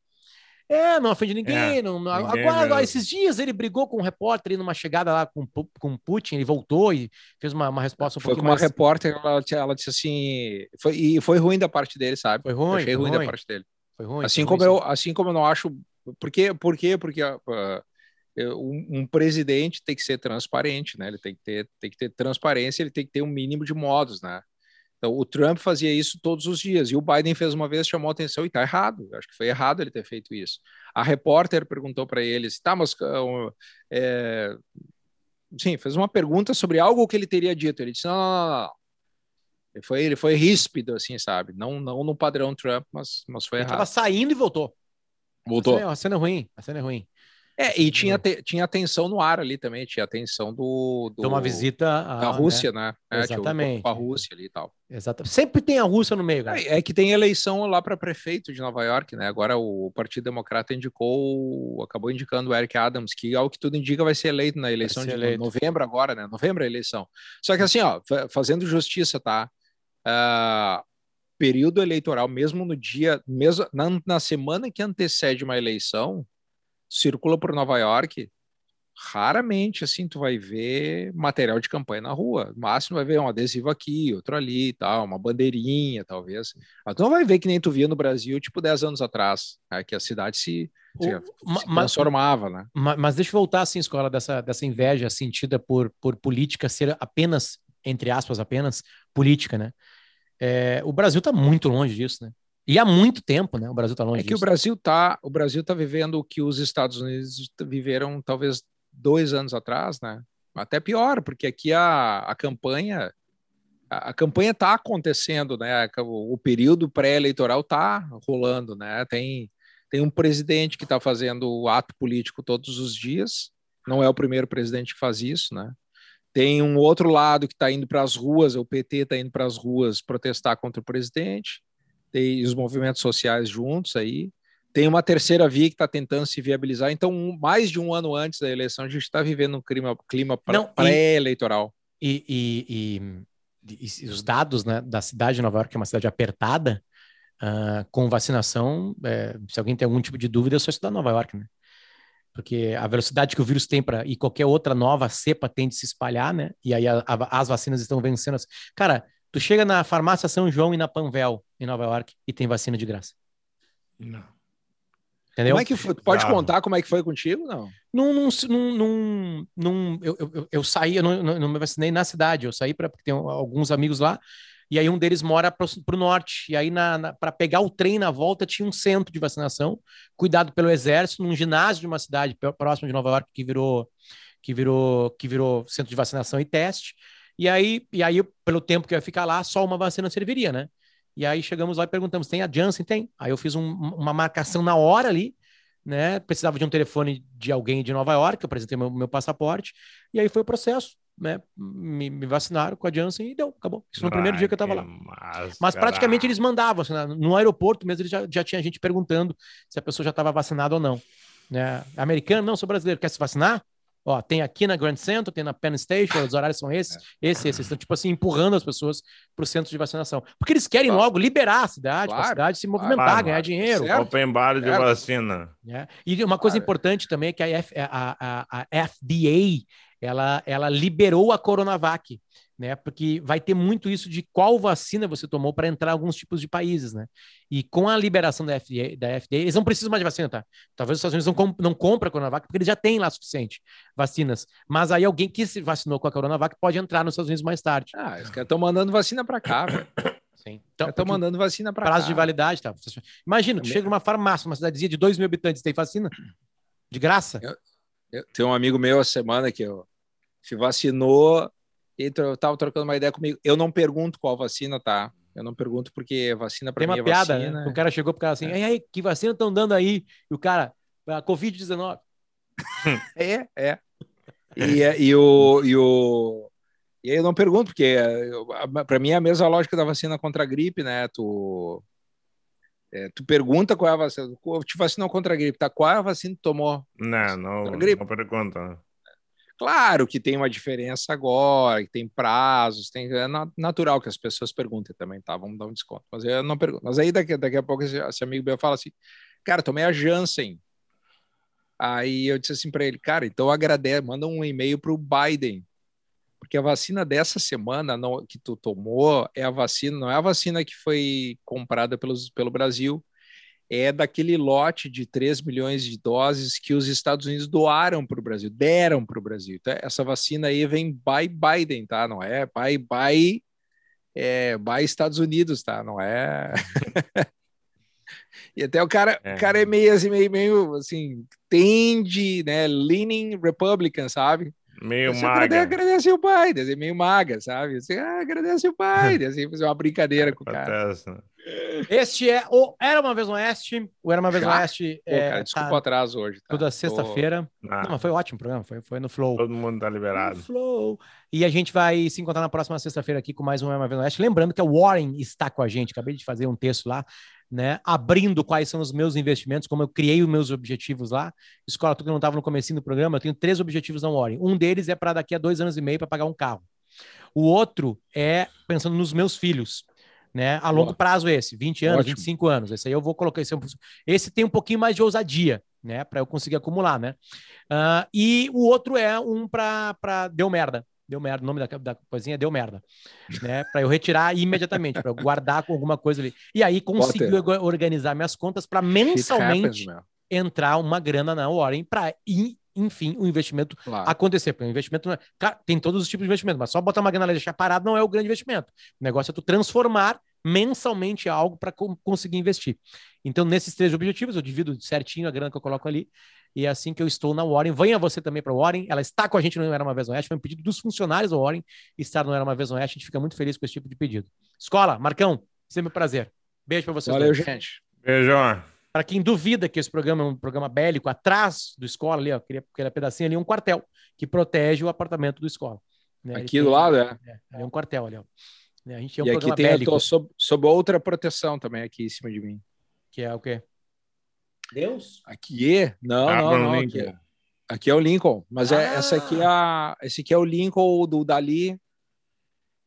É, não ofende ninguém. É, não, não... Ninguém agora, agora, esses dias ele brigou com um repórter ali numa chegada lá com, com Putin, ele voltou e fez uma, uma resposta um Foi com uma mais... repórter, ela, ela disse assim. Foi, e foi ruim da parte dele, sabe? Foi ruim. Eu achei ruim, ruim, da parte dele. Foi ruim. Assim, foi como, ruim, eu, assim como eu não acho. Por quê? Por quê? Porque uh, um, um, presidente tem que ser transparente, né? Ele tem que, ter, tem que ter transparência, ele tem que ter um mínimo de modos, né? Então, o Trump fazia isso todos os dias e o Biden fez uma vez, chamou atenção e está errado. Eu acho que foi errado ele ter feito isso. A repórter perguntou para eles, tá, mas uh, é... sim, fez uma pergunta sobre algo que ele teria dito. Ele disse, não, não, não, não. Ele foi, ele foi ríspido, assim, sabe? Não, não no padrão Trump, mas, mas foi ele errado. Ele estava saindo e voltou. Voltou. A cena, a cena é ruim, a cena é ruim. É, e tinha, te, tinha atenção no ar ali também, tinha atenção do. do Então, uma visita à, da Rússia, né? né? Exatamente. Com a Rússia ali e tal. Exato. Sempre tem a Rússia no meio, cara. É, é, que tem eleição lá para prefeito de Nova York, né? Agora o Partido Democrata indicou, acabou indicando o Eric Adams, que ao que tudo indica vai ser eleito na eleição de eleito. novembro agora, né? Novembro é a eleição. Só que assim, ó, fazendo justiça, tá? Uh, período eleitoral, mesmo no dia, mesmo na, na semana que antecede uma eleição, circula por Nova York, raramente assim tu vai ver material de campanha na rua. No máximo vai ver um adesivo aqui, outro ali, tal, uma bandeirinha, talvez. Mas tu não vai ver que nem tu via no Brasil, tipo 10 anos atrás, né, que a cidade se, se, o, se transformava, né? Mas, mas, deixa eu voltar assim, escola dessa dessa inveja sentida por por política ser apenas entre aspas apenas política, né? É, o Brasil está muito longe disso, né? E há muito tempo, né? O Brasil está longe. É que disso. o Brasil está, o Brasil tá vivendo o que os Estados Unidos viveram talvez dois anos atrás, né? Até pior, porque aqui a, a campanha a, a campanha está acontecendo, né? O, o período pré-eleitoral está rolando, né? Tem tem um presidente que está fazendo o ato político todos os dias. Não é o primeiro presidente que faz isso, né? Tem um outro lado que está indo para as ruas, o PT está indo para as ruas protestar contra o presidente tem os movimentos sociais juntos aí. Tem uma terceira via que está tentando se viabilizar. Então, um, mais de um ano antes da eleição, a gente está vivendo um clima, clima pré-eleitoral. E, e, e, e, os dados né, da cidade de Nova York, que é uma cidade apertada, uh, com vacinação, é, se alguém tem algum tipo de dúvida, é só estudar Nova York, né? Porque a velocidade que o vírus tem para e qualquer outra nova cepa tem de se espalhar, né? E aí a, a, as vacinas estão vencendo. Cara, Tu chega na farmácia São João e na Panvel, em Nova York, e tem vacina de graça. Não. Entendeu? Como é que foi? Pode contar como é que foi contigo? Não. Num, num, num, num eu, eu, eu, saí, eu não, não, me vacinei na cidade, eu saí para porque tem alguns amigos lá, e aí um deles mora para o norte. E aí, para pegar o trem na volta, tinha um centro de vacinação, cuidado pelo exército, num ginásio de uma cidade próxima de Nova York que virou, que virou, que virou centro de vacinação e teste. E aí, e aí, pelo tempo que eu ia ficar lá, só uma vacina serviria, né? E aí chegamos lá e perguntamos: tem a Janssen? Tem. Aí eu fiz um, uma marcação na hora ali, né? Precisava de um telefone de alguém de Nova York, eu apresentei meu, meu passaporte, e aí foi o processo. Né, me, me vacinaram com a Janssen e deu, acabou. Isso no primeiro dia que eu tava lá. Máscara. Mas praticamente eles mandavam, assim, no aeroporto mesmo, já, já tinha gente perguntando se a pessoa já estava vacinada ou não. Né? Americano, não, sou brasileiro, quer se vacinar? Ó, tem aqui na Grand Central, tem na Penn Station, os horários são esses, é. esses, esses. Estão, tipo assim, empurrando as pessoas para o centro de vacinação. Porque eles querem claro. logo liberar a cidade, claro. a cidade se movimentar, claro, ganhar dinheiro. Certo. Open bar de certo. vacina. É. E uma coisa importante também é que a, F, a, a, a FDA, ela, ela liberou a Coronavac né? Porque vai ter muito isso de qual vacina você tomou para entrar em alguns tipos de países, né? E com a liberação da FDA, da FDA, eles não precisam mais de vacina, tá? Talvez os Estados Unidos não, comp não compram a Coronavac porque eles já têm lá suficiente vacinas. Mas aí alguém que se vacinou com a Coronavac pode entrar nos Estados Unidos mais tarde. Ah, eles estão mandando vacina para cá, velho. Sim. Então, estão mandando vacina para cá. Prazo de validade, tá? Imagina, tu chega numa farmácia, uma cidadezinha de 2 mil habitantes, tem vacina de graça. Eu, eu, tem um amigo meu essa semana que eu, se vacinou ele estava trocando uma ideia comigo. Eu não pergunto qual vacina tá. Eu não pergunto porque vacina para mim uma é piada, né? vacina. Né? O cara chegou pro cara assim, é. aí, que vacina estão dando aí? E o cara, a Covid-19. é, é. E, é, e, o, e, o, e aí eu não pergunto, porque para mim é a mesma lógica da vacina contra a gripe, né? Tu, é, tu pergunta qual é a vacina. Eu te vacinou contra a gripe, tá? Qual é a vacina que tomou? Não, não, não pergunta. Claro que tem uma diferença agora, que tem prazos, tem, é natural que as pessoas perguntem também, tá? Vamos dar um desconto. Mas eu não pergunto. Mas aí daqui, daqui a pouco esse, esse amigo meu fala assim, cara, tomei a Janssen. Aí eu disse assim para ele, cara, então agradece, manda um e-mail para o Biden, porque a vacina dessa semana não, que tu tomou é a vacina, não é a vacina que foi comprada pelos, pelo Brasil, é daquele lote de 3 milhões de doses que os Estados Unidos doaram para o Brasil, deram para o Brasil. Então, essa vacina aí vem by Biden, tá? Não é by, by, é, by Estados Unidos, tá? Não é. e até o cara, é. o cara é meio assim, meio, meio assim, tende, né? Leaning Republican, sabe? Meio Você maga. agrade- agradece o pai, daí meio maga, sabe? Você ah, agradece o pai, daí assim, fazer uma brincadeira com o cara. Né? Este é o Era Uma Vez no Oeste. O Era Uma Vez no? Oeste Pô, é, cara, desculpa o tá atraso hoje. Tá? toda Tô- sexta-feira. Ah, Não, mas foi ótimo o programa, foi, foi no Flow. todo mundo tá liberado. No Flow. E a gente vai se encontrar na próxima sexta-feira aqui com mais um Era Uma Vez no Oeste. Lembrando que a Warren está com a gente. Acabei de fazer um texto lá, né? Abrindo quais são os meus investimentos, como eu criei os meus objetivos lá. Escola, tu que não estava no comecinho do programa, eu tenho três objetivos na Warren. Um deles é para daqui a dois anos e meio para pagar um carro. O outro é pensando nos meus filhos. Né? A longo prazo esse, 20 anos, Ótimo. 25 anos. Esse aí eu vou colocar. Esse, esse tem um pouquinho mais de ousadia, né? Para eu conseguir acumular, né? Ah, e o outro é um para deu merda. Deu merda, o nome da, da coisinha é deu merda, né? Para eu retirar imediatamente, para eu guardar com alguma coisa ali. E aí orga- organizar minhas contas para mensalmente happens, entrar uma grana na Warren para, enfim, o investimento Claro. acontecer. Porque o investimento não é... Cara, tem todos os tipos de investimento, mas só botar uma grana e deixar parado não é o grande investimento. O negócio é tu transformar mensalmente algo para conseguir investir. Então, nesses três objetivos, eu divido certinho a grana que eu coloco ali. E é assim que eu estou na Warren. Venha você também para a Warren. Ela está com a gente no Era Uma Vez no Oeste. Foi um pedido dos funcionários da Warren estar no Era Uma Vez no Oeste. A gente fica muito feliz com esse tipo de pedido. Escola, Marcão, sempre um prazer. Beijo para vocês. Valeu, dois. gente. Beijão. Para quem duvida que esse programa é um programa bélico, atrás do escola ali, ó, aquele, aquele pedacinho ali, é um quartel que protege o apartamento do escola. né? Aqui tem- do lado, é. É, ali é um quartel ali, ó. Né, A gente é um e aqui tem, eu bélico, tô sob, sob outra proteção também aqui em cima de mim. que é o quê? Deus? Aqui? Não, não, Abraham não. Lincoln. Aqui, aqui é o Lincoln, mas é, Ah! essa aqui é a, esse aqui é o Lincoln do Dali.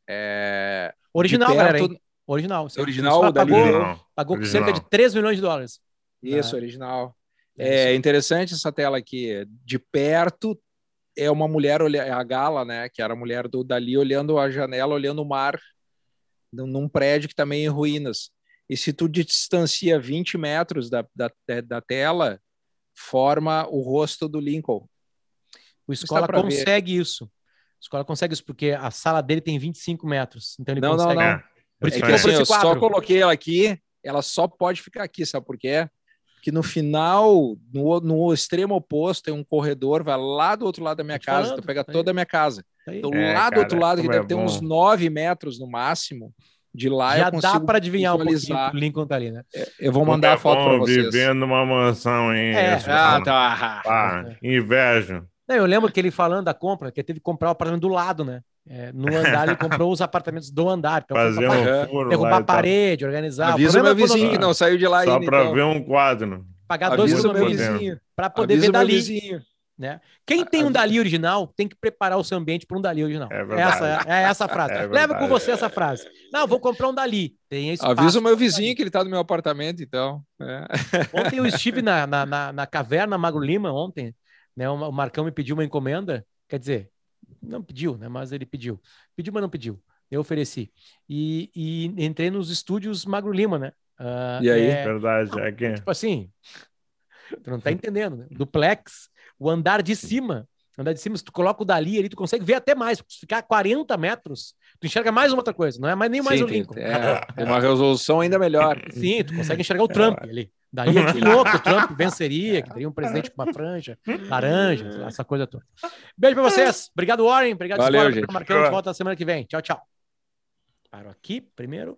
É, Original, galera, hein? Original. Original, o Dali pagou. Não. pagou Original. cerca de 3 milhões de dólares. Isso, Ah. original. É É interessante essa tela aqui. De perto é uma mulher, é a Gala, né? Que era a mulher do Dali olhando a janela, olhando o mar, num, prédio que também é em ruínas. E se tu distancia 20 metros da, da, da tela, forma o rosto do Lincoln. O escola pra ver. consegue isso. A escola consegue isso, porque a sala dele tem 25 metros. Então ele Não, não, consegue. não. É. Por isso É que que assim, eu só coloquei ela aqui, ela só pode ficar aqui, sabe por quê? Porque no final, no, no extremo oposto, tem um corredor, vai lá do outro lado da minha Tô casa, falando, tu pega tá toda a minha casa. Tá aí. Então, É, lá do outro lado, que deve é ter uns bom. 9 metros no máximo, de lá Já eu dá consigo para adivinhar um visualizar. que o Lincoln tá ali, né? Eu vou mandar é a foto para vocês. Vivendo numa mansão, hein? É, Ah, tá. Ah, invejo. Não, eu lembro que ele falando da compra, que ele teve que comprar o apartamento do lado, né? É, no andar, ele comprou os apartamentos do andar. Então, Fazer um furo derrubar a parede, organizar. O Avisa o meu é vizinho que não saiu de lá Só ainda. pra então. ver um quadro. pagar dois Avisa podendo. vizinho. para poder Avisa ver o meu dali. vizinho. Né? Quem tem um Dali original tem que preparar o seu ambiente para um Dali original. É verdade. essa é essa a frase. É Leva com você essa frase. Não, vou comprar um Dali. Tem espaço Avisa o meu vizinho que ele tá no meu apartamento, então. É. Ontem eu estive na, na, na, na caverna Magro Lima, ontem, né? O Marcão me pediu uma encomenda, quer dizer, não pediu, né? Mas ele pediu. Pediu, mas não pediu. Eu ofereci. E, e entrei nos estúdios Magro Lima, né? Ah, E aí? é, Verdade, é que tipo assim, tu não tá entendendo, né? Duplex, o andar de cima. Andar de cima, se tu coloca o Dali ali, tu consegue ver até mais. Se ficar a 40 metros, tu enxerga mais uma outra coisa, não é mais nem mais Sim, o tem- Lincoln. é, tem uma resolução ainda melhor. Sim, tu consegue enxergar o Trump ali. Daí é que louco, o Trump venceria, que teria um presidente com uma franja laranja, essa coisa toda. Beijo pra vocês. Obrigado, Warren. Obrigado, Valeu, Escola. gente. Marcão, de volta na semana que vem. Tchau, tchau. Paro aqui primeiro.